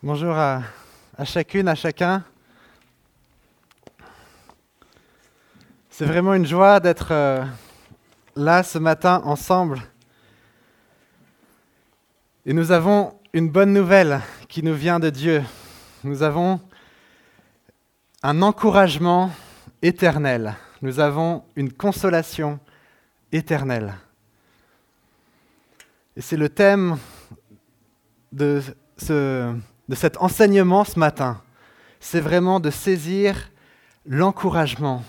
Bonjour à, chacune, à chacun. C'est vraiment une joie d'être euh, là ce matin ensemble. Et nous avons une bonne nouvelle qui nous vient de Dieu. Nous avons un encouragement éternel. Nous avons une consolation éternelle. Et c'est le thème de, ce, de cet enseignement ce matin. C'est vraiment de saisir l'encouragement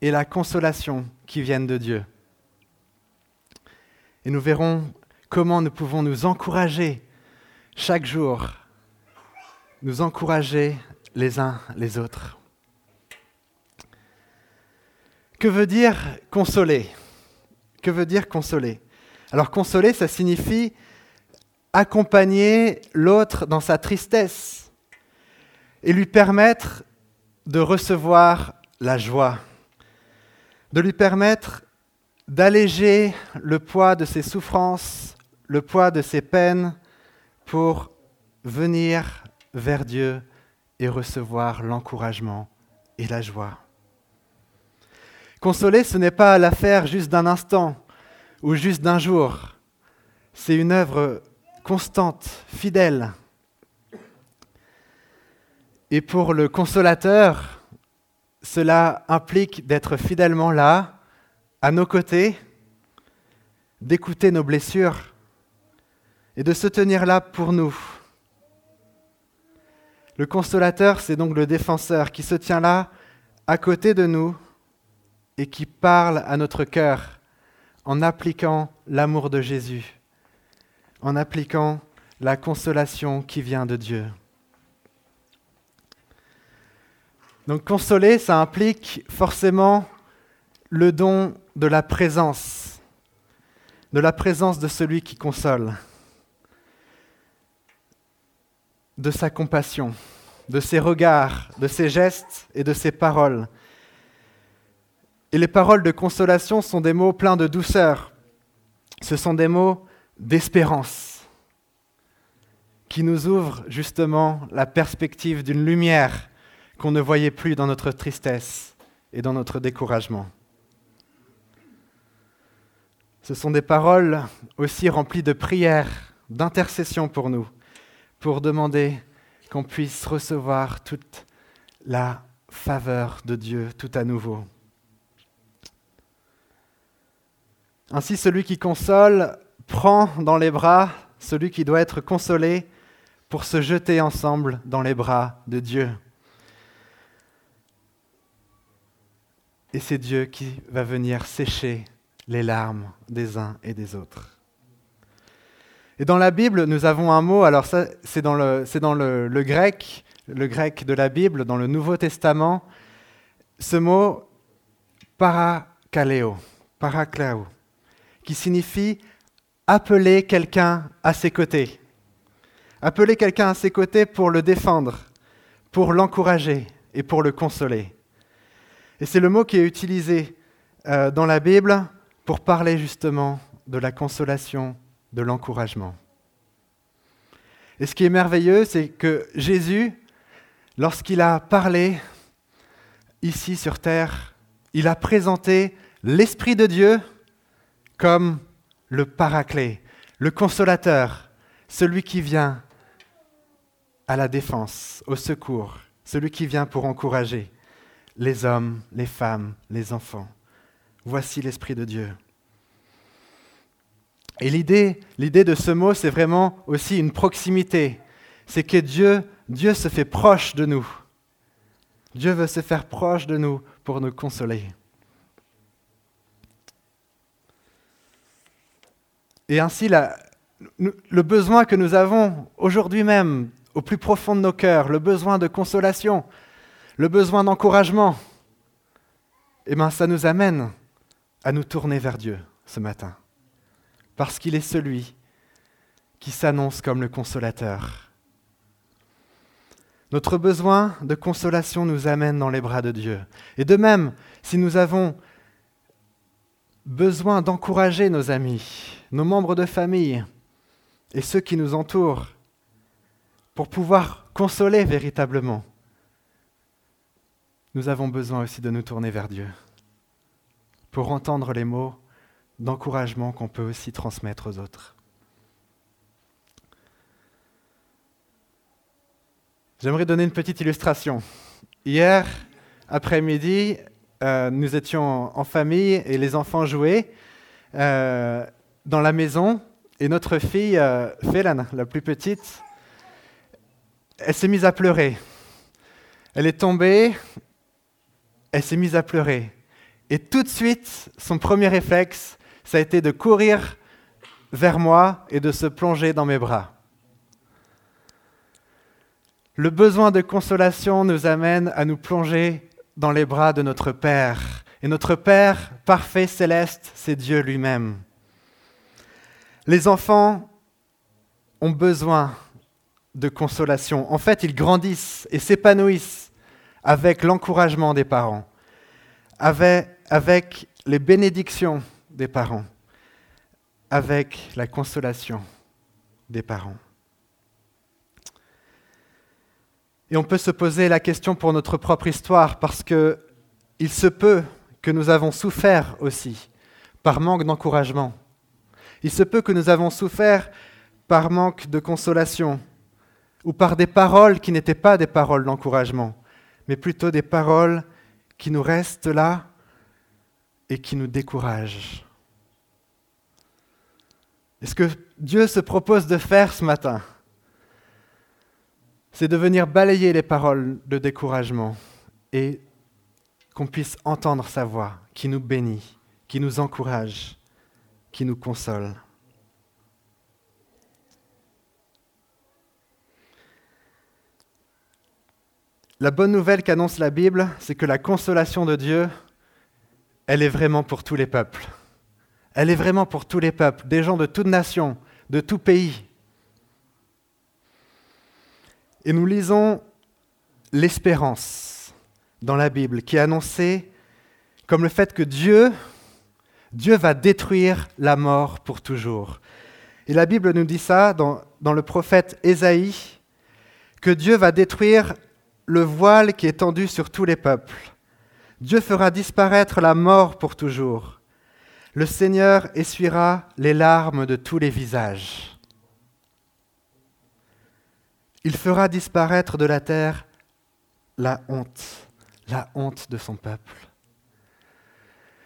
et la consolation qui viennent de Dieu. Et nous verrons comment nous pouvons nous encourager chaque jour, nous encourager les uns les autres. Que veut dire consoler? Que veut dire consoler? Alors consoler, ça signifie accompagner l'autre dans sa tristesse et lui permettre de recevoir la joie, de lui permettre d'alléger le poids de ses souffrances, le poids de ses peines pour venir vers Dieu et recevoir l'encouragement et la joie. Consoler, ce n'est pas l'affaire juste d'un instant ou juste d'un jour. C'est une œuvre constante, fidèle. Et pour le consolateur, cela implique d'être fidèlement là, à nos côtés, d'écouter nos blessures et de se tenir là pour nous. Le consolateur, c'est donc le défenseur qui se tient là, à côté de nous, et qui parle à notre cœur en appliquant l'amour de Jésus en appliquant la consolation qui vient de Dieu. Donc consoler, ça implique forcément le don de la présence, de la présence de celui qui console, de sa compassion, de ses regards, de ses gestes et de ses paroles. Et les paroles de consolation sont des mots pleins de douceur. Ce sont des mots d'espérance qui nous ouvre justement la perspective d'une lumière qu'on ne voyait plus dans notre tristesse et dans notre découragement. Ce sont des paroles aussi remplies de prières, d'intercession pour nous, pour demander qu'on puisse recevoir toute la faveur de Dieu tout à nouveau. Ainsi, celui qui console prend dans les bras celui qui doit être consolé pour se jeter ensemble dans les bras de Dieu. Et c'est Dieu qui va venir sécher les larmes des uns et des autres. Et dans la Bible, nous avons un mot, alors c'est dans, le, dans le, le, grec, le grec de la Bible, dans le Nouveau Testament, ce mot parakaleo, paraklao, qui signifie appeler quelqu'un à ses côtés. Appeler quelqu'un à ses côtés pour le défendre, pour l'encourager et pour le consoler. Et c'est le mot qui est utilisé euh, dans la Bible pour parler justement de la consolation, de l'encouragement. Et ce qui est merveilleux, c'est que Jésus, lorsqu'il a parlé ici sur terre, il a présenté l'Esprit de Dieu comme le paraclet, le consolateur, celui qui vient à la défense, au secours, celui qui vient pour encourager les hommes, les femmes, les enfants. Voici l'Esprit de Dieu. Et l'idée, l'idée de ce mot, c'est vraiment aussi une proximité. C'est que Dieu, Dieu se fait proche de nous. Dieu veut se faire proche de nous pour nous consoler. Et ainsi, le besoin que nous avons aujourd'hui même, au plus profond de nos cœurs, le besoin de consolation, le besoin d'encouragement, eh bien, ça nous amène à nous tourner vers Dieu ce matin. Parce qu'il est celui qui s'annonce comme le consolateur. Notre besoin de consolation nous amène dans les bras de Dieu. Et de même, si nous avons besoin d'encourager nos amis, nos membres de famille et ceux qui nous entourent, pour pouvoir consoler véritablement, nous avons besoin aussi de nous tourner vers Dieu pour entendre les mots d'encouragement qu'on peut aussi transmettre aux autres. J'aimerais donner une petite illustration. Hier après-midi, euh, nous étions en famille et les enfants jouaient euh, dans la maison et notre fille, euh, la plus petite, elle s'est mise à pleurer. Elle est tombée, elle s'est mise à pleurer. Et tout de suite, son premier réflexe, ça a été de courir vers moi et de se plonger dans mes bras. Le besoin de consolation nous amène à nous plonger dans les bras de notre Père. Et notre Père parfait céleste, c'est Dieu lui-même. Les enfants ont besoin de consolation. En fait, ils grandissent et s'épanouissent avec l'encouragement des parents, avec, les bénédictions des parents, avec la consolation des parents. Et on peut se poser la question pour notre propre histoire, parce que il se peut que nous avons souffert aussi par manque d'encouragement. Il se peut que nous avons souffert par manque de consolation, ou par des paroles qui n'étaient pas des paroles d'encouragement, mais plutôt des paroles qui nous restent là et qui nous découragent. Et ce que Dieu se propose de faire ce matin, c'est de venir balayer les paroles de découragement et qu'on puisse entendre sa voix qui nous bénit, qui nous encourage, qui nous console. La bonne nouvelle qu'annonce la Bible, c'est que la consolation de Dieu, elle est vraiment pour tous les peuples. Elle est vraiment pour tous les peuples, des gens de toute nation, de tout pays. Et nous lisons l'espérance dans la Bible qui est annoncée comme le fait que Dieu, Dieu va détruire la mort pour toujours. Et la Bible nous dit ça dans, le prophète Ésaïe, que Dieu va détruire le voile qui est tendu sur tous les peuples. Dieu fera disparaître la mort pour toujours. Le Seigneur essuiera les larmes de tous les visages. Il fera disparaître de la terre la honte, la honte de son peuple.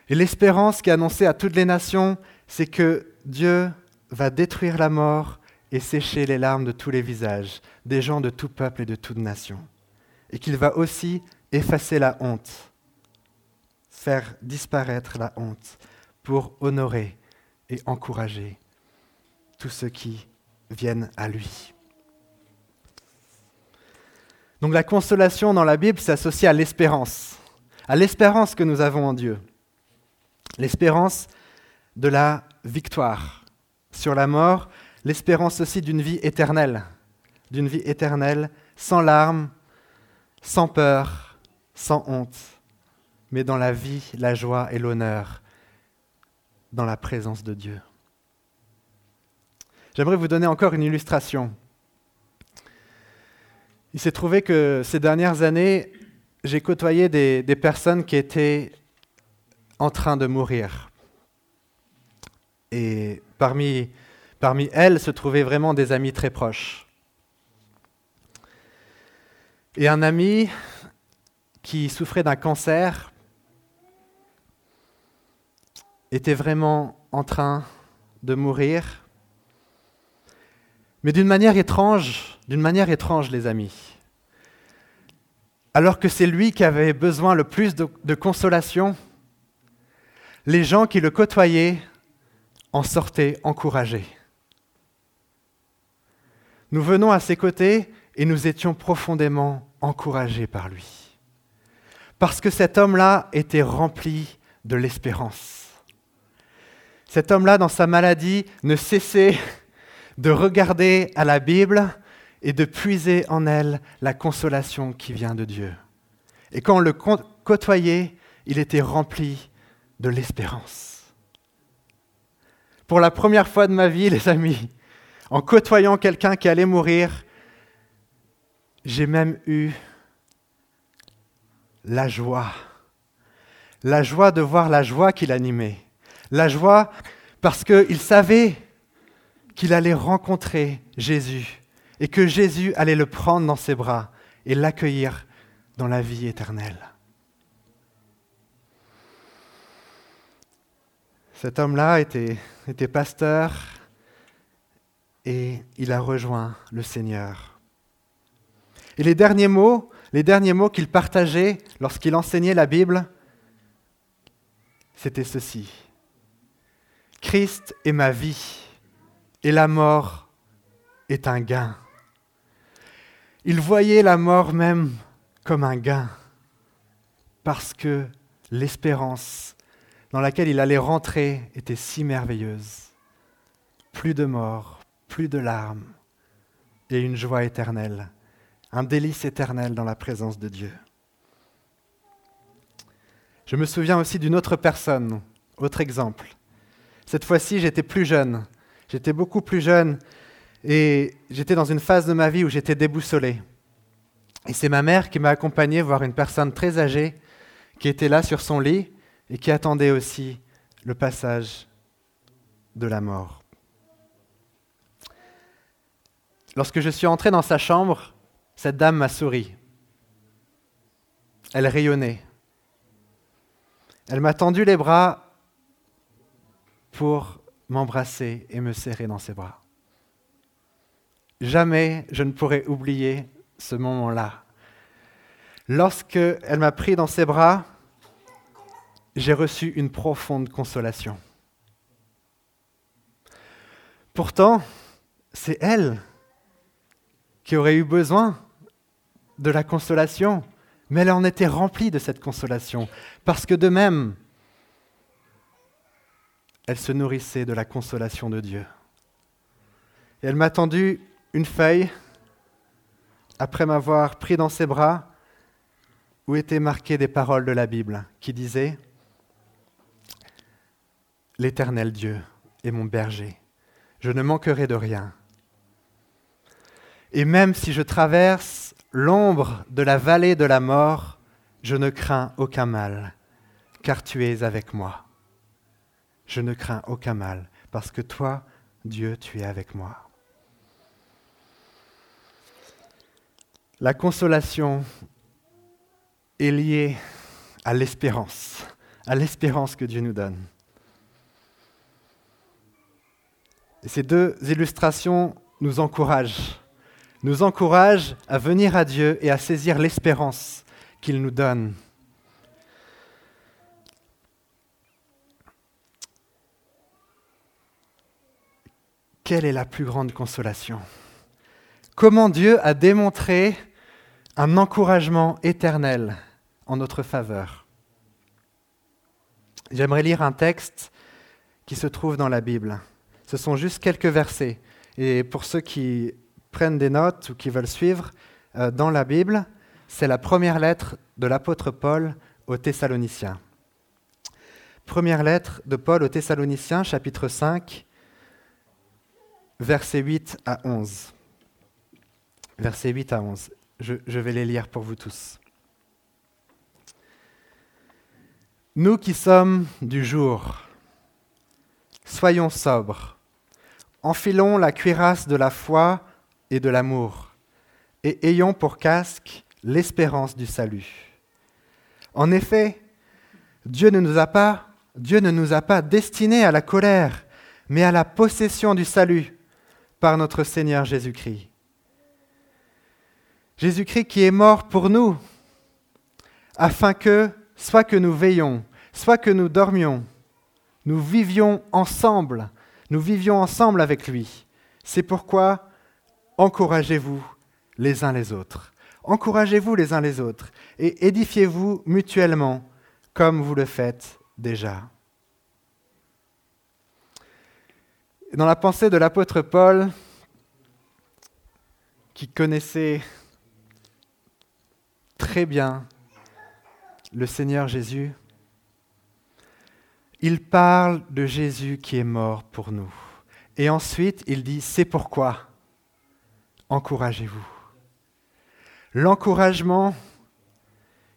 Et l'espérance qui est annoncée à toutes les nations, c'est que Dieu va détruire la mort et sécher les larmes de tous les visages, des gens de tout peuple et de toute nation. Et qu'il va aussi effacer la honte, faire disparaître la honte, pour honorer et encourager tous ceux qui viennent à lui. Donc la consolation dans la Bible s'associe à l'espérance, à l'espérance que nous avons en Dieu. L'espérance de la victoire. Sur la mort, l'espérance aussi d'une vie éternelle, d'une vie éternelle sans larmes, sans peur, sans honte, mais dans la vie, la joie et l'honneur, dans la présence de Dieu. J'aimerais vous donner encore une illustration. Il s'est trouvé que ces dernières années, j'ai côtoyé des, personnes qui étaient en train de mourir. Et parmi, elles se trouvaient vraiment des amis très proches. Et un ami qui souffrait d'un cancer était vraiment en train de mourir. Mais d'une manière étrange, d'une manière étrange, les amis. Alors que c'est lui qui avait besoin le plus de, consolation, les gens qui le côtoyaient en sortaient encouragés. Nous venons à ses côtés et nous étions profondément encouragés par lui. Parce que cet homme-là était rempli de l'espérance. Cet homme-là, dans sa maladie, ne cessait de regarder à la Bible et de puiser en elle la consolation qui vient de Dieu. Et quand on le côtoyait, il était rempli de l'espérance. Pour la première fois de ma vie, les amis, en côtoyant quelqu'un qui allait mourir, j'ai même eu la joie. La joie de voir la joie qu'il animait. La joie parce qu'il savait qu'il allait rencontrer Jésus et que Jésus allait le prendre dans ses bras et l'accueillir dans la vie éternelle. Cet homme-là était, pasteur et il a rejoint le Seigneur. Et les derniers mots, les derniers mots qu'il partageait lorsqu'il enseignait la Bible, c'était ceci. Christ est ma vie et la mort est un gain. Il voyait la mort même comme un gain parce que l'espérance dans laquelle il allait rentrer était si merveilleuse. Plus de mort, plus de larmes et une joie éternelle, un délice éternel dans la présence de Dieu. Je me souviens aussi d'une autre personne, autre exemple. Cette fois-ci, j'étais plus jeune. J'étais beaucoup plus jeune et j'étais dans une phase de ma vie où j'étais déboussolé. Et c'est ma mère qui m'a accompagné voir une personne très âgée qui était là sur son lit et qui attendait aussi le passage de la mort. Lorsque je suis entré dans sa chambre, cette dame m'a souri. Elle rayonnait. Elle m'a tendu les bras pour m'embrasser et me serrer dans ses bras. Jamais je ne pourrai oublier ce moment-là. Lorsque elle m'a pris dans ses bras, j'ai reçu une profonde consolation. Pourtant, c'est elle qui aurait eu besoin de la consolation, mais elle en était remplie de cette consolation, parce que de même, elle se nourrissait de la consolation de Dieu. Elle m'a tendu une feuille après m'avoir pris dans ses bras où étaient marquées des paroles de la Bible qui disaient L'Éternel Dieu est mon berger, je ne manquerai de rien. Et même si je traverse l'ombre de la vallée de la mort, je ne crains aucun mal, car tu es avec moi. Je ne crains aucun mal, parce que toi, Dieu, tu es avec moi. La consolation est liée à l'espérance, à l'espérance que Dieu nous donne. Ces deux illustrations nous encouragent, nous encouragent à venir à Dieu et à saisir l'espérance qu'il nous donne. Quelle est la plus grande consolation? Comment Dieu a démontré un encouragement éternel en notre faveur? J'aimerais lire un texte qui se trouve dans la Bible. Ce sont juste quelques versets. Et pour ceux qui prennent des notes ou qui veulent suivre, euh, dans la Bible, c'est la première lettre de l'apôtre Paul aux Thessaloniciens. Première lettre de Paul aux Thessaloniciens, chapitre 5, versets 8 à 11 versets 8 à 11. Je, je vais les lire pour vous tous. Nous qui sommes du jour, soyons sobres, enfilons la cuirasse de la foi et de l'amour, et ayons pour casque l'espérance du salut. En effet, Dieu ne nous a pas, destinés à la colère, mais à la possession du salut par notre Seigneur Jésus-Christ. Jésus-Christ qui est mort pour nous, afin que, soit que nous veillions, soit que nous dormions, nous vivions ensemble, nous vivions ensemble avec lui. C'est pourquoi encouragez-vous les uns les autres. Encouragez-vous les uns les autres et édifiez-vous mutuellement comme vous le faites déjà. Dans la pensée de l'apôtre Paul, qui connaissait très bien le Seigneur Jésus, il parle de Jésus qui est mort pour nous. Et ensuite, il dit, c'est pourquoi encouragez-vous? L'encouragement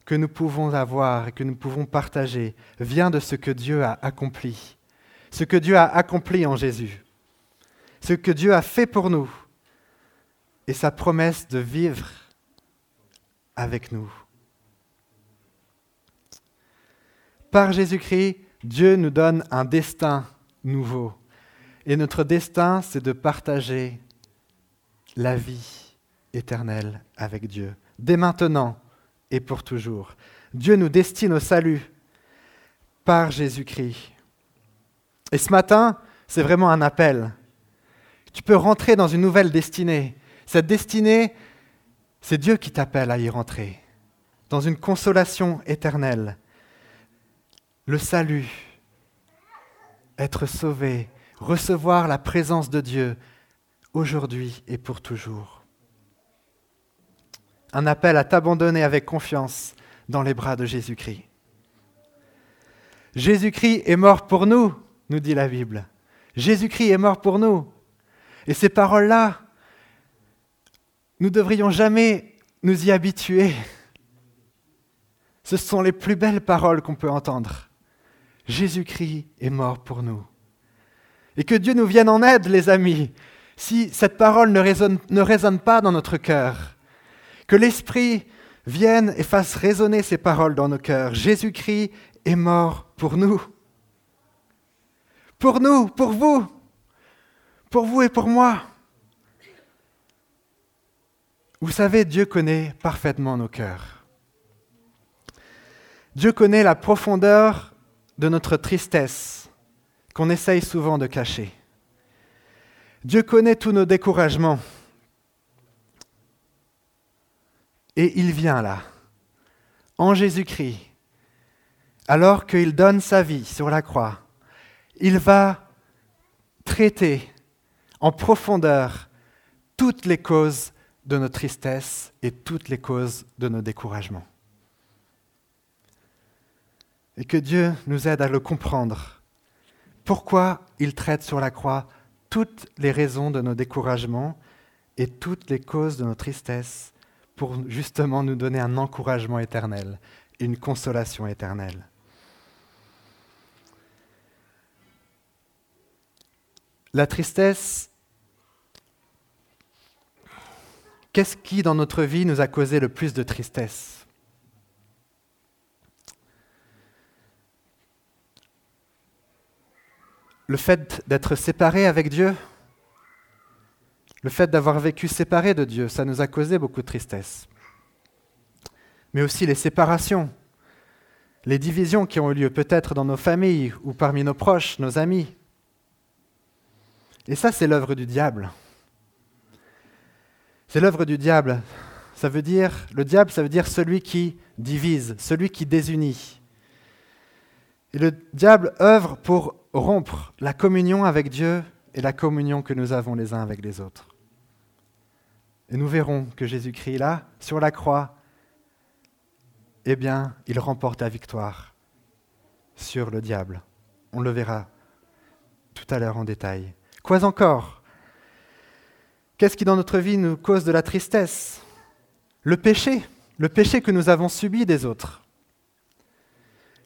que nous pouvons avoir et que nous pouvons partager vient de ce que Dieu a accompli. Ce que Dieu a accompli en Jésus. Ce que Dieu a fait pour nous. Et sa promesse de vivre avec nous. Par Jésus-Christ, Dieu nous donne un destin nouveau. Et notre destin, c'est de partager la vie éternelle avec Dieu, dès maintenant et pour toujours. Dieu nous destine au salut par Jésus-Christ. Et ce matin, c'est vraiment un appel. Tu peux rentrer dans une nouvelle destinée. Cette destinée, c'est Dieu qui t'appelle à y rentrer, dans une consolation éternelle. Le salut, être sauvé, recevoir la présence de Dieu aujourd'hui et pour toujours. Un appel à t'abandonner avec confiance dans les bras de Jésus-Christ. Jésus-Christ est mort pour nous, nous dit la Bible. Jésus-Christ est mort pour nous. Et ces paroles-là, nous ne devrions jamais nous y habituer. Ce sont les plus belles paroles qu'on peut entendre. Jésus-Christ est mort pour nous. Et que Dieu nous vienne en aide, les amis, si cette parole ne résonne, ne résonne pas dans notre cœur. Que l'Esprit vienne et fasse résonner ces paroles dans nos cœurs. Jésus-Christ est mort pour nous. Pour nous, pour vous, pour vous et pour moi. Vous savez, Dieu connaît parfaitement nos cœurs. Dieu connaît la profondeur de notre tristesse qu'on essaye souvent de cacher. Dieu connaît tous nos découragements. Et il vient là, en Jésus-Christ, alors qu'il donne sa vie sur la croix. Il va traiter en profondeur toutes les causes de nos tristesses et toutes les causes de nos découragements. Et que Dieu nous aide à le comprendre. Pourquoi il traite sur la croix toutes les raisons de nos découragements et toutes les causes de nos tristesses pour justement nous donner un encouragement éternel, une consolation éternelle? La tristesse, qu'est-ce qui dans notre vie nous a causé le plus de tristesse? Le fait d'être séparé avec Dieu, le fait d'avoir vécu séparé de Dieu, ça nous a causé beaucoup de tristesse. Mais aussi les séparations, les divisions qui ont eu lieu peut-être dans nos familles ou parmi nos proches, nos amis. Et ça, c'est l'œuvre du diable. C'est l'œuvre du diable. Ça veut dire, le diable, ça veut dire celui qui divise, celui qui désunit. Et le diable œuvre pour rompre la communion avec Dieu et la communion que nous avons les uns avec les autres. Et nous verrons que Jésus-Christ, là, sur la croix, eh bien, il remporte la victoire sur le diable. On le verra tout à l'heure en détail. Quoi encore? Qu'est-ce qui dans notre vie nous cause de la tristesse? Le péché, le péché que nous avons subi des autres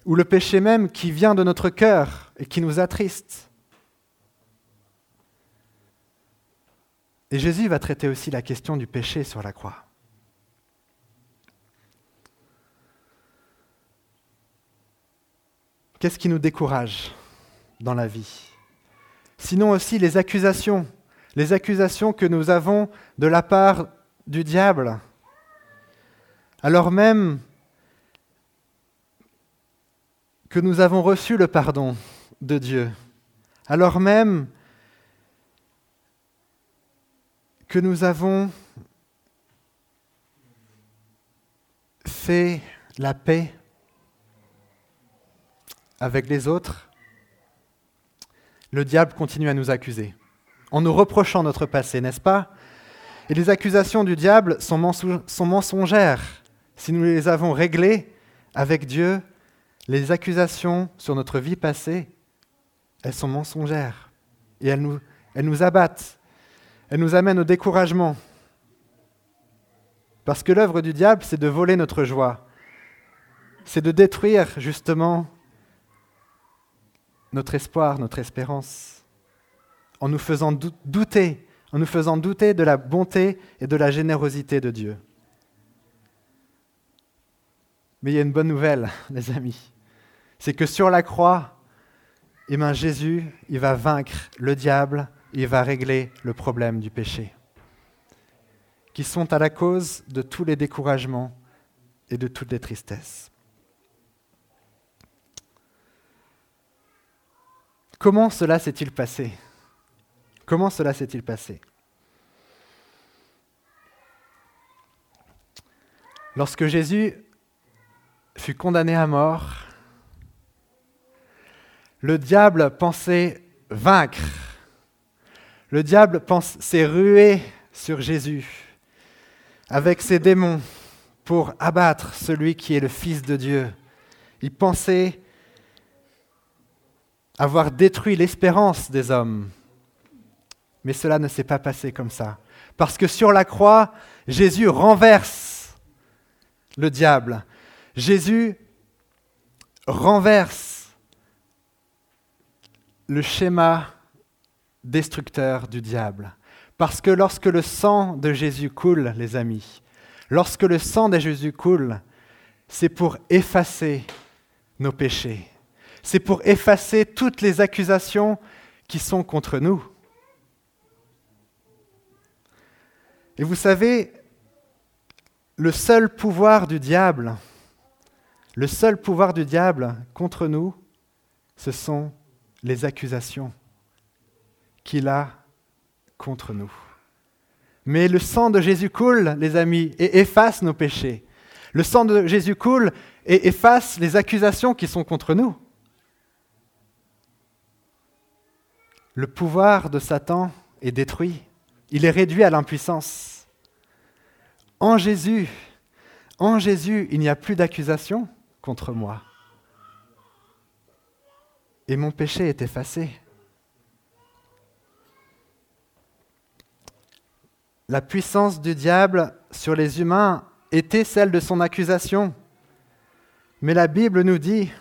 ou le péché même qui vient de notre cœur et qui nous attriste. Et Jésus va traiter aussi la question du péché sur la croix. Qu'est-ce qui nous décourage dans la vie? Sinon aussi les accusations, les accusations que nous avons de la part du diable, alors même que nous avons reçu le pardon de Dieu, alors même que nous avons fait la paix avec les autres, le diable continue à nous accuser, en nous reprochant notre passé, n'est-ce pas? Et les accusations du diable sont, mensongères. Si nous les avons réglées avec Dieu, les accusations sur notre vie passée, elles sont mensongères et elles nous, abattent, elles nous amènent au découragement. Parce que l'œuvre du diable, c'est de voler notre joie. C'est de détruire justement notre espoir, notre espérance, en nous faisant douter, en nous faisant douter de la bonté et de la générosité de Dieu. Mais il y a une bonne nouvelle, les amis. C'est que sur la croix, eh bien, Jésus, il va vaincre le diable, il va régler le problème du péché, qui sont à la cause de tous les découragements et de toutes les tristesses. Comment cela s'est-il passé? Comment cela s'est-il passé? Lorsque Jésus fut condamné à mort, le diable pensait vaincre. Le diable s'est rué sur Jésus avec ses démons pour abattre celui qui est le Fils de Dieu. Il pensait avoir détruit l'espérance des hommes. Mais cela ne s'est pas passé comme ça. Parce que sur la croix, Jésus renverse le diable. Jésus renverse le schéma destructeur du diable. Parce que lorsque le sang de Jésus coule, les amis, lorsque le sang de Jésus coule, c'est pour effacer nos péchés. C'est pour effacer toutes les accusations qui sont contre nous. Et vous savez, le seul pouvoir du diable, le seul pouvoir du diable contre nous, ce sont les accusations qu'il a contre nous. Mais le sang de Jésus coule, les amis, et efface nos péchés. Le sang de Jésus coule et efface les accusations qui sont contre nous. Le pouvoir de Satan est détruit. Il est réduit à l'impuissance. En Jésus, en Jésus, il n'y a plus d'accusation contre moi. Et mon péché est effacé. La puissance du diable sur les humains était celle de son accusation. Mais la Bible nous dit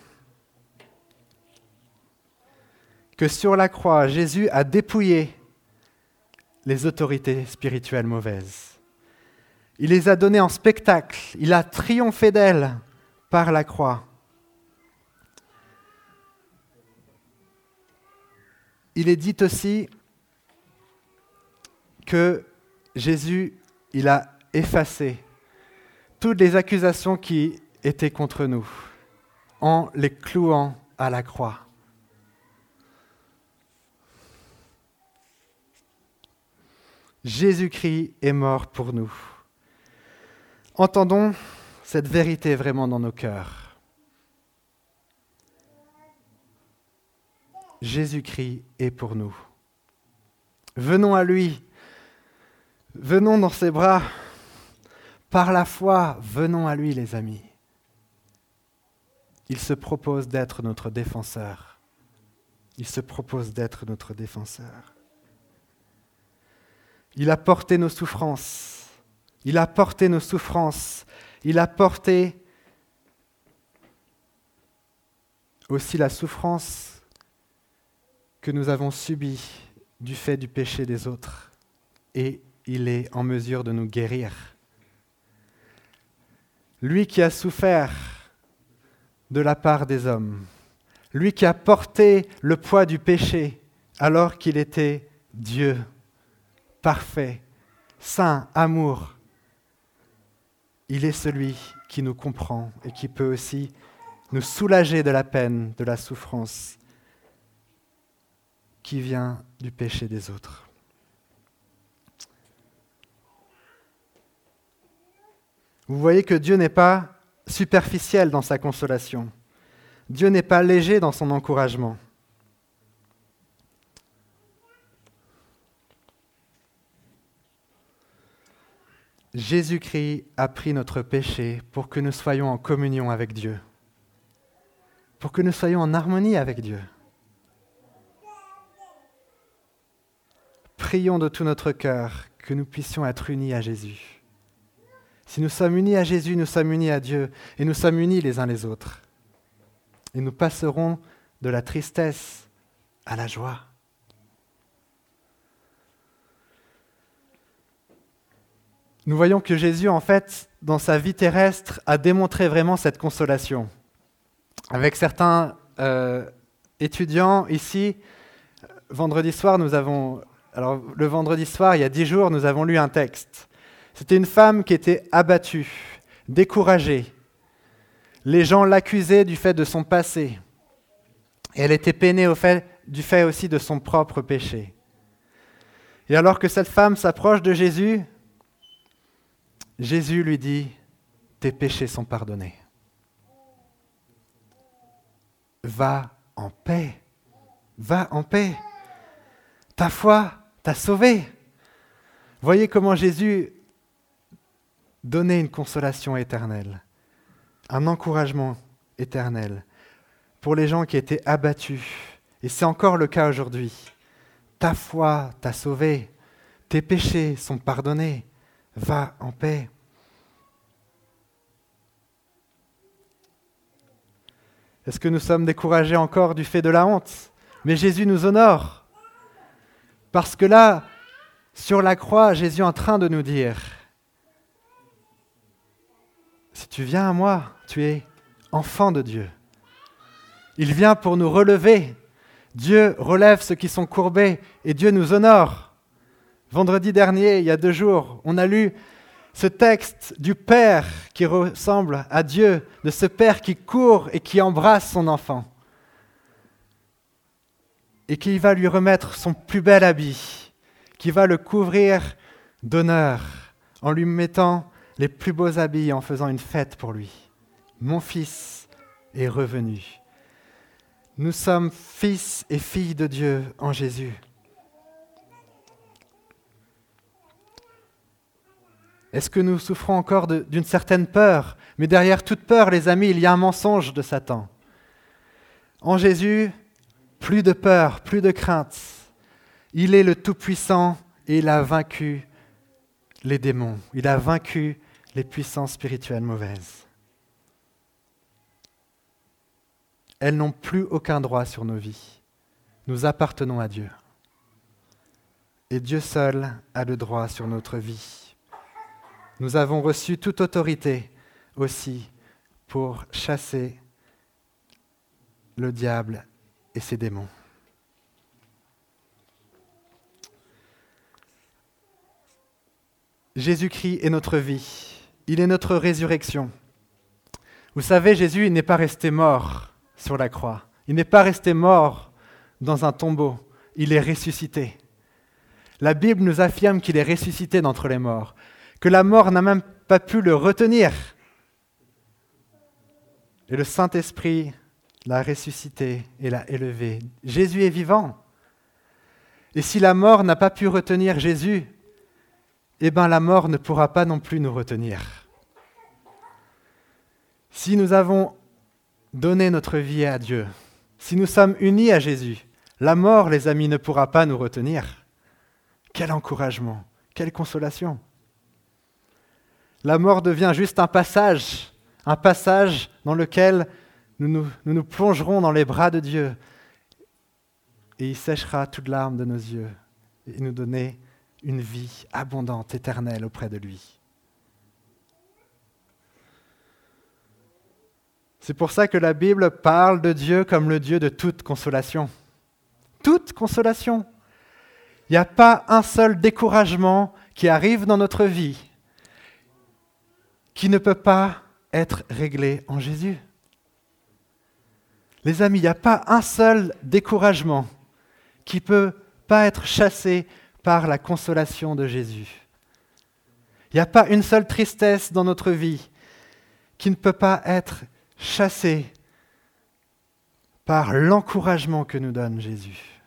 que sur la croix, Jésus a dépouillé les autorités spirituelles mauvaises. Il les a données en spectacle. Il a triomphé d'elles par la croix. Il est dit aussi que Jésus, il a effacé toutes les accusations qui étaient contre nous en les clouant à la croix. Jésus-Christ est mort pour nous. Entendons cette vérité vraiment dans nos cœurs. Jésus-Christ est pour nous. Venons à lui, venons dans ses bras. Par la foi, venons à lui les amis. Il se propose d'être notre défenseur. Il se propose d'être notre défenseur. Il a porté nos souffrances. Il a porté nos souffrances. Il a porté aussi la souffrance que nous avons subie du fait du péché des autres. Et il est en mesure de nous guérir. Lui qui a souffert de la part des hommes, lui qui a porté le poids du péché alors qu'il était Dieu parfait, saint, amour. Il est celui qui nous comprend et qui peut aussi nous soulager de la peine, de la souffrance qui vient du péché des autres. Vous voyez que Dieu n'est pas superficiel dans sa consolation. Dieu n'est pas léger dans son encouragement. Jésus-Christ a pris notre péché pour que nous soyons en communion avec Dieu, pour que nous soyons en harmonie avec Dieu. Prions de tout notre cœur que nous puissions être unis à Jésus. Si nous sommes unis à Jésus, nous sommes unis à Dieu et nous sommes unis les uns les autres. Et nous passerons de la tristesse à la joie. Nous voyons que Jésus, en fait, dans sa vie terrestre, a démontré vraiment cette consolation. Avec certains euh, étudiants ici, vendredi soir, nous avons, alors le vendredi soir, il y a dix jours, nous avons lu un texte. C'était une femme qui était abattue, découragée. Les gens l'accusaient du fait de son passé. Et elle était peinée au fait, du fait aussi de son propre péché. Et alors que cette femme s'approche de Jésus, Jésus lui dit, tes péchés sont pardonnés. Va en paix. Va en paix. Ta foi t'a sauvé. Voyez comment Jésus donnait une consolation éternelle, un encouragement éternel pour les gens qui étaient abattus. Et c'est encore le cas aujourd'hui. Ta foi t'a sauvé. Tes péchés sont pardonnés va en paix. Est-ce que nous sommes découragés encore du fait de la honte? Mais Jésus nous honore. Parce que là, sur la croix, Jésus est en train de nous dire, si tu viens à moi, tu es enfant de Dieu. Il vient pour nous relever. Dieu relève ceux qui sont courbés et Dieu nous honore. Vendredi dernier, il y a deux jours, on a lu ce texte du Père qui ressemble à Dieu, de ce Père qui court et qui embrasse son enfant, et qui va lui remettre son plus bel habit, qui va le couvrir d'honneur en lui mettant les plus beaux habits, en faisant une fête pour lui. Mon fils est revenu. Nous sommes fils et filles de Dieu en Jésus. Est-ce que nous souffrons encore d'une certaine peur? Mais derrière toute peur, les amis, il y a un mensonge de Satan. En Jésus, plus de peur, plus de crainte. Il est le Tout-Puissant et il a vaincu les démons. Il a vaincu les puissances spirituelles mauvaises. Elles n'ont plus aucun droit sur nos vies. Nous appartenons à Dieu. Et Dieu seul a le droit sur notre vie. Nous avons reçu toute autorité aussi pour chasser le diable et ses démons. Jésus-Christ est notre vie, il est notre résurrection. Vous savez, Jésus, il n'est pas resté mort sur la croix, il n'est pas resté mort dans un tombeau, il est ressuscité. La Bible nous affirme qu'il est ressuscité d'entre les morts que la mort n'a même pas pu le retenir. Et le Saint-Esprit l'a ressuscité et l'a élevé. Jésus est vivant. Et si la mort n'a pas pu retenir Jésus, eh bien la mort ne pourra pas non plus nous retenir. Si nous avons donné notre vie à Dieu, si nous sommes unis à Jésus, la mort, les amis, ne pourra pas nous retenir. Quel encouragement, quelle consolation. La mort devient juste un passage, un passage dans lequel nous nous, plongerons dans les bras de Dieu et il séchera toute larme de nos yeux et nous donner une vie abondante, éternelle auprès de lui. C'est pour ça que la Bible parle de Dieu comme le Dieu de toute consolation. Toute consolation. Il n'y a pas un seul découragement qui arrive dans notre vie qui ne peut pas être réglé en Jésus. Les amis, il n'y a pas un seul découragement qui ne peut pas être chassé par la consolation de Jésus. Il n'y a pas une seule tristesse dans notre vie qui ne peut pas être chassée par l'encouragement que nous donne Jésus.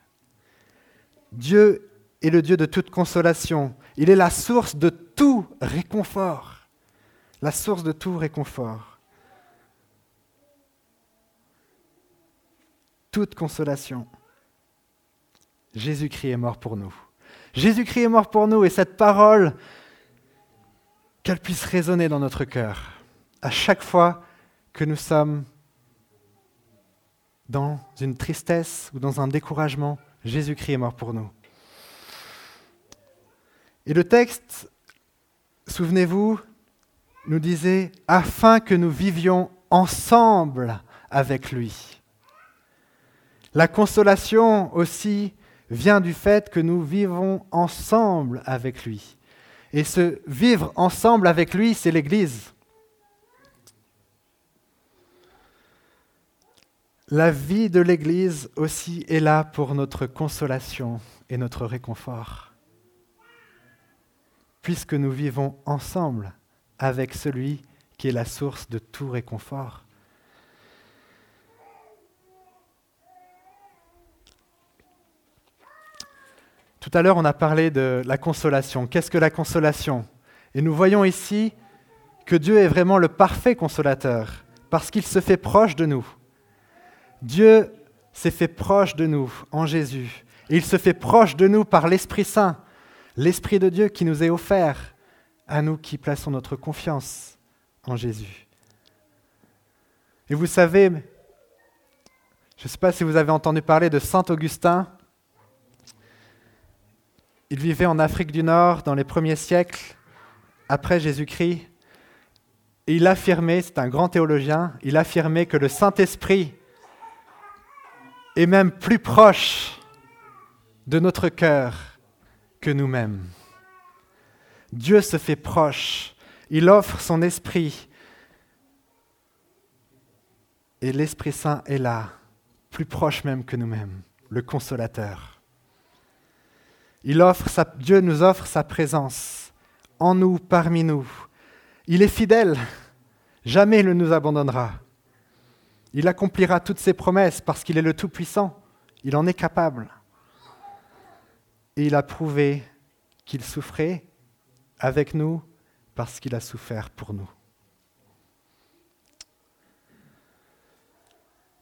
Dieu est le Dieu de toute consolation. Il est la source de tout réconfort la source de tout réconfort, toute consolation. Jésus-Christ est mort pour nous. Jésus-Christ est mort pour nous et cette parole qu'elle puisse résonner dans notre cœur à chaque fois que nous sommes dans une tristesse ou dans un découragement. Jésus-Christ est mort pour nous. Et le texte, souvenez-vous, nous disait, afin que nous vivions ensemble avec lui. La consolation aussi vient du fait que nous vivons ensemble avec lui. Et ce vivre ensemble avec lui, c'est l'Église. La vie de l'Église aussi est là pour notre consolation et notre réconfort, puisque nous vivons ensemble avec celui qui est la source de tout réconfort. Tout à l'heure, on a parlé de la consolation. Qu'est-ce que la consolation? Et nous voyons ici que Dieu est vraiment le parfait consolateur, parce qu'il se fait proche de nous. Dieu s'est fait proche de nous en Jésus. Et il se fait proche de nous par l'Esprit Saint, l'Esprit de Dieu qui nous est offert à nous qui plaçons notre confiance en Jésus. Et vous savez, je ne sais pas si vous avez entendu parler de Saint Augustin. Il vivait en Afrique du Nord dans les premiers siècles, après Jésus-Christ. Et il affirmait, c'est un grand théologien, il affirmait que le Saint-Esprit est même plus proche de notre cœur que nous-mêmes. Dieu se fait proche, il offre son esprit, et l'Esprit Saint est là, plus proche même que nous-mêmes, le consolateur. Il Dieu nous offre sa présence en nous, parmi nous. Il est fidèle, jamais il ne nous abandonnera. Il accomplira toutes ses promesses parce qu'il est le Tout-Puissant. Il en est capable. Et il a prouvé qu'il souffrait avec nous parce qu'il a souffert pour nous.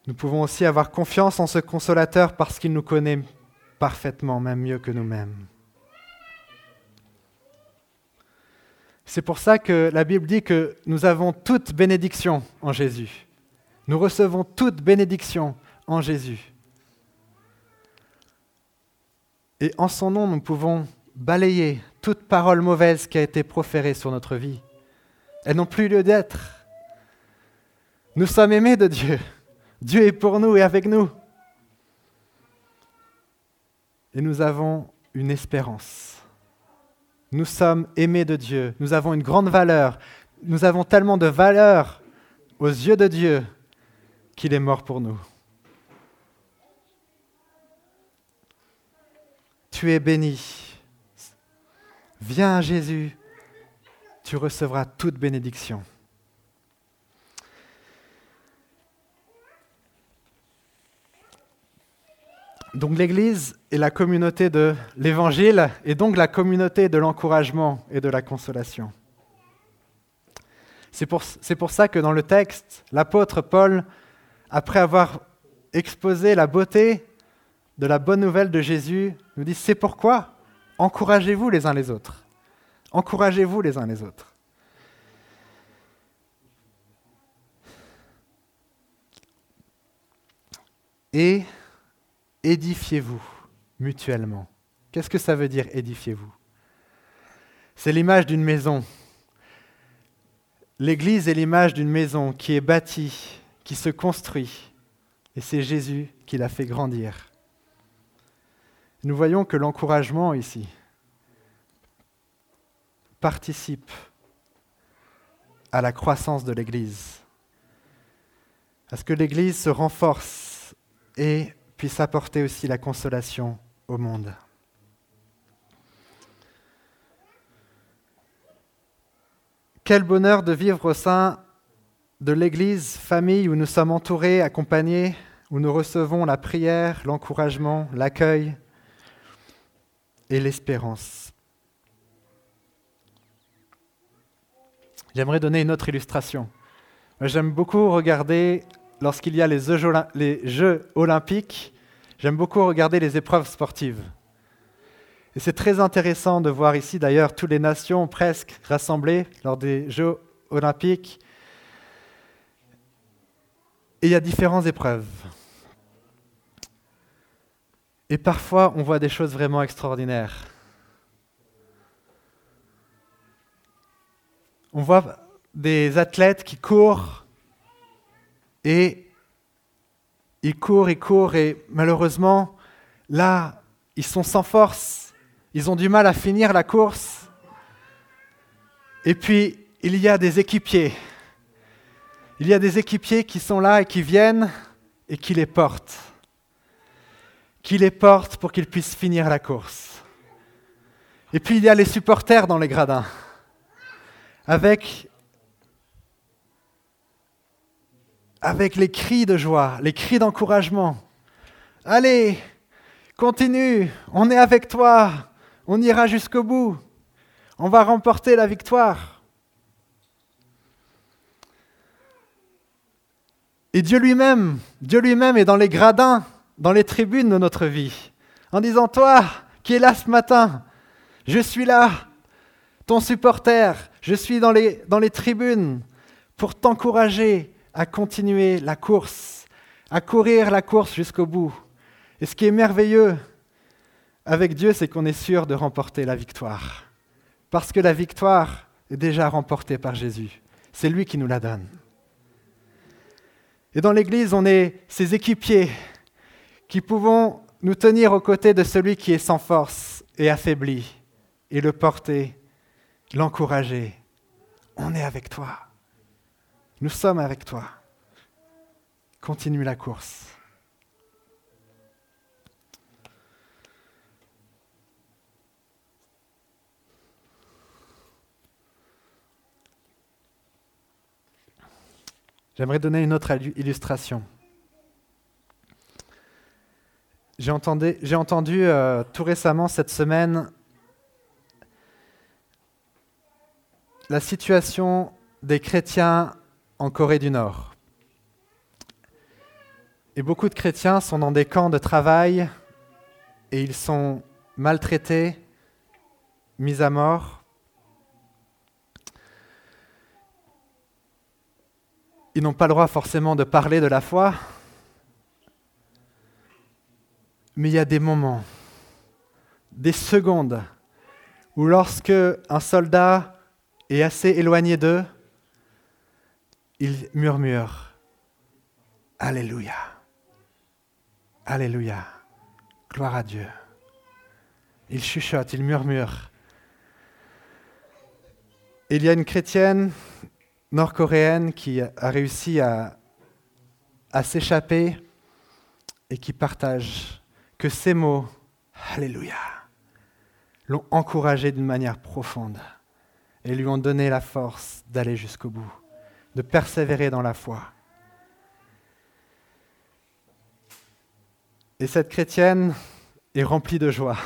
Nous pouvons aussi avoir confiance en ce consolateur parce qu'il nous connaît parfaitement, même mieux que nous-mêmes. C'est pour ça que la Bible dit que nous avons toute bénédiction en Jésus. Nous recevons toute bénédiction en Jésus. Et en son nom, nous pouvons balayer toute parole mauvaise qui a été proférée sur notre vie. Elles n'ont plus lieu d'être. Nous sommes aimés de Dieu. Dieu est pour nous et avec nous. Et nous avons une espérance. Nous sommes aimés de Dieu. Nous avons une grande valeur. Nous avons tellement de valeur aux yeux de Dieu qu'il est mort pour nous. Tu es béni. Viens à Jésus, tu recevras toute bénédiction. Donc l'Église est la communauté de l'Évangile et donc la communauté de l'encouragement et de la consolation. C'est pour, ça que dans le texte, l'apôtre Paul après avoir exposé la beauté de la bonne nouvelle de Jésus, nous dit, c'est pourquoi encouragez-vous les uns les autres? Encouragez-vous les uns les autres. Et édifiez-vous mutuellement. Qu'est-ce que ça veut dire édifiez-vous? C'est l'image d'une maison. L'Église est l'image d'une maison qui est bâtie qui se construit, et c'est Jésus qui l'a fait grandir. Nous voyons que l'encouragement ici participe à la croissance de l'Église, à ce que l'Église se renforce et puisse apporter aussi la consolation au monde. Quel bonheur de vivre au sein de l'Église, famille où nous sommes entourés, accompagnés, où nous recevons la prière, l'encouragement, l'accueil et l'espérance. J'aimerais donner une autre illustration. J'aime beaucoup regarder, lorsqu'il y a les Jeux, Olympiques, j'aime beaucoup regarder les épreuves sportives. Et c'est très intéressant de voir ici d'ailleurs toutes les nations presque rassemblées lors des Jeux olympiques. Et il y a différentes épreuves. Et parfois, on voit des choses vraiment extraordinaires. On voit des athlètes qui courent et ils courent, ils courent et malheureusement, là, ils sont sans force. Ils ont du mal à finir la course. Et puis, il y a des équipiers. Il y a des équipiers qui sont là et qui viennent et qui les portent. Qui les portent pour qu'ils puissent finir la course. Et puis, il y a les supporters dans les gradins avec, avec les cris de joie, les cris d'encouragement. Allez, continue, on est avec toi, on ira jusqu'au bout, on va remporter la victoire. Et Dieu lui-même, Dieu lui-même est dans les gradins, dans les tribunes de notre vie, en disant, toi qui es là ce matin, je suis là, ton supporter, je suis dans les, dans les tribunes pour t'encourager à continuer la course, à courir la course jusqu'au bout. Et ce qui est merveilleux avec Dieu, c'est qu'on est sûr de remporter la victoire. Parce que la victoire est déjà remportée par Jésus. C'est lui qui nous la donne. Et dans l'Église, on est ces équipiers qui pouvons nous tenir aux côtés de celui qui est sans force et affaibli et le porter l'encourager. On est avec toi. Nous sommes avec toi. Continue la course. J'aimerais donner une autre illustration. J'ai entendu, euh, tout récemment cette semaine la situation des chrétiens en Corée du Nord. Et beaucoup de chrétiens sont dans des camps de travail et ils sont maltraités, mis à mort. Ils n'ont pas le droit forcément de parler de la foi, mais il y a des moments, des secondes, où lorsque un soldat et assez éloigné d'eux, il murmure Alléluia, Alléluia, gloire à Dieu. Il chuchote, il murmure. Il y a une chrétienne nord-coréenne qui a réussi à, s'échapper et qui partage que ces mots, Alléluia, l'ont encouragée d'une manière profonde et lui ont donné la force d'aller jusqu'au bout, de persévérer dans la foi. Et cette chrétienne est remplie de joie,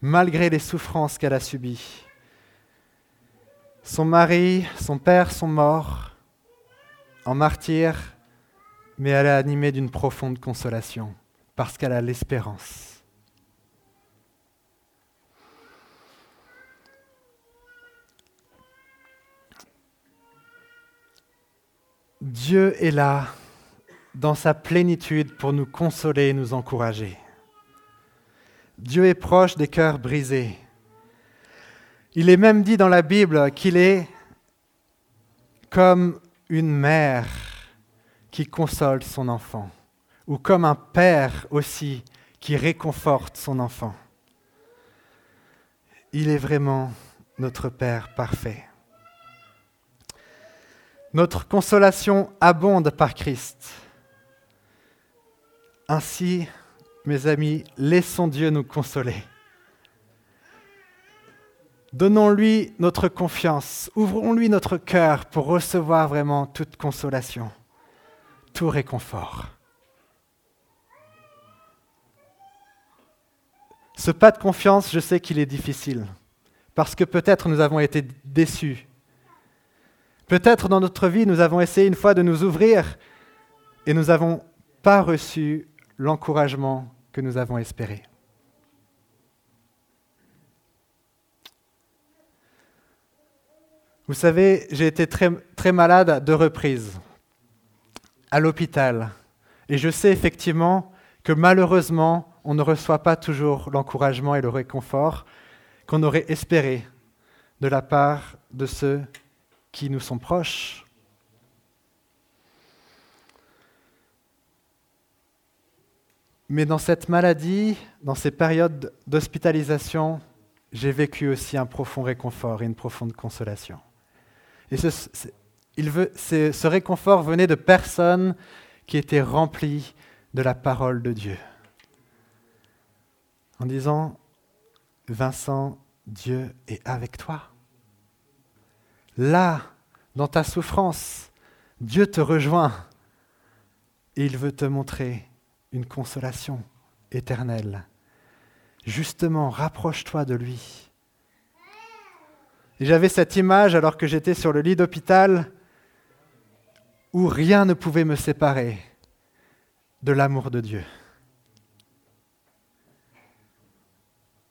malgré les souffrances qu'elle a subies. Son mari, son père sont morts en martyr, mais elle est animée d'une profonde consolation, parce qu'elle a l'espérance. Dieu est là dans sa plénitude pour nous consoler et nous encourager. Dieu est proche des cœurs brisés. Il est même dit dans la Bible qu'il est comme une mère qui console son enfant, ou comme un père aussi qui réconforte son enfant. Il est vraiment notre Père parfait. Notre consolation abonde par Christ. Ainsi, mes amis, laissons Dieu nous consoler. Donnons-lui notre confiance, ouvrons-lui notre cœur pour recevoir vraiment toute consolation, tout réconfort. Ce pas de confiance, je sais qu'il est difficile, parce que peut-être nous avons été déçus Peut-être dans notre vie, nous avons essayé une fois de nous ouvrir et nous n'avons pas reçu l'encouragement que nous avons espéré. Vous savez, j'ai été très, malade à deux reprises, à l'hôpital. Et je sais effectivement que malheureusement, on ne reçoit pas toujours l'encouragement et le réconfort qu'on aurait espéré de la part de ceux qui nous sont proches. Mais dans cette maladie, dans ces périodes d'hospitalisation, j'ai vécu aussi un profond réconfort et une profonde consolation. Et ce, il veut, ce réconfort venait de personnes qui étaient remplies de la parole de Dieu. En disant, Vincent, Dieu est avec toi. Là, dans ta souffrance, Dieu te rejoint et il veut te montrer une consolation éternelle. Justement, rapproche-toi de lui. Et j'avais cette image alors que j'étais sur le lit d'hôpital où rien ne pouvait me séparer de l'amour de Dieu.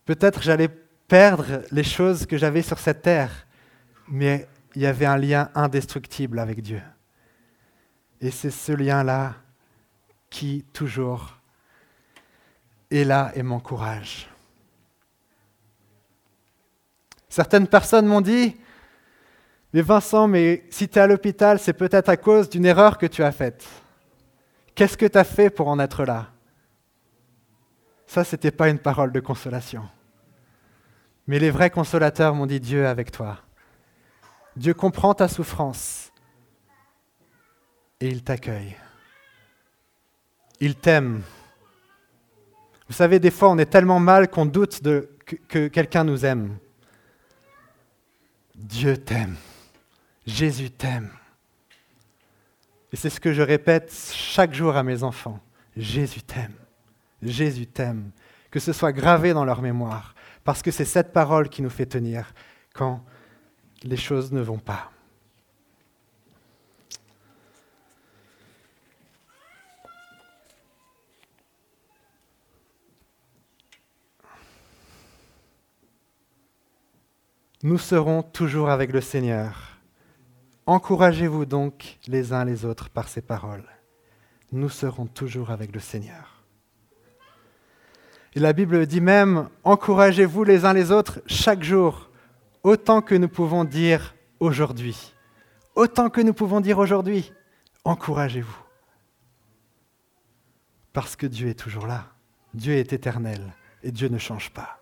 Peut-être j'allais perdre les choses que j'avais sur cette terre, mais il y avait un lien indestructible avec Dieu. Et c'est ce lien-là qui toujours est là et m'encourage. Certaines personnes m'ont dit, mais Vincent, mais si tu es à l'hôpital, c'est peut-être à cause d'une erreur que tu as faite. Qu'est-ce que tu as fait pour en être là? Ça, ce n'était pas une parole de consolation. Mais les vrais consolateurs m'ont dit Dieu avec toi. Dieu comprend ta souffrance et il t'accueille. Il t'aime. Vous savez, des fois, on est tellement mal qu'on doute que quelqu'un nous aime. Dieu t'aime. Jésus t'aime. Et c'est ce que je répète chaque jour à mes enfants. Jésus t'aime. Jésus t'aime. Que ce soit gravé dans leur mémoire. Parce que c'est cette parole qui nous fait tenir quand les choses ne vont pas. Nous serons toujours avec le Seigneur. Encouragez-vous donc les uns les autres par ces paroles. Nous serons toujours avec le Seigneur. Et la Bible dit même, encouragez-vous les uns les autres chaque jour, autant que nous pouvons dire aujourd'hui. Autant que nous pouvons dire aujourd'hui, encouragez-vous. Parce que Dieu est toujours là. Dieu est éternel et Dieu ne change pas.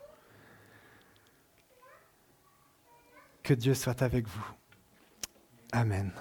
Que Dieu soit avec vous. Amen.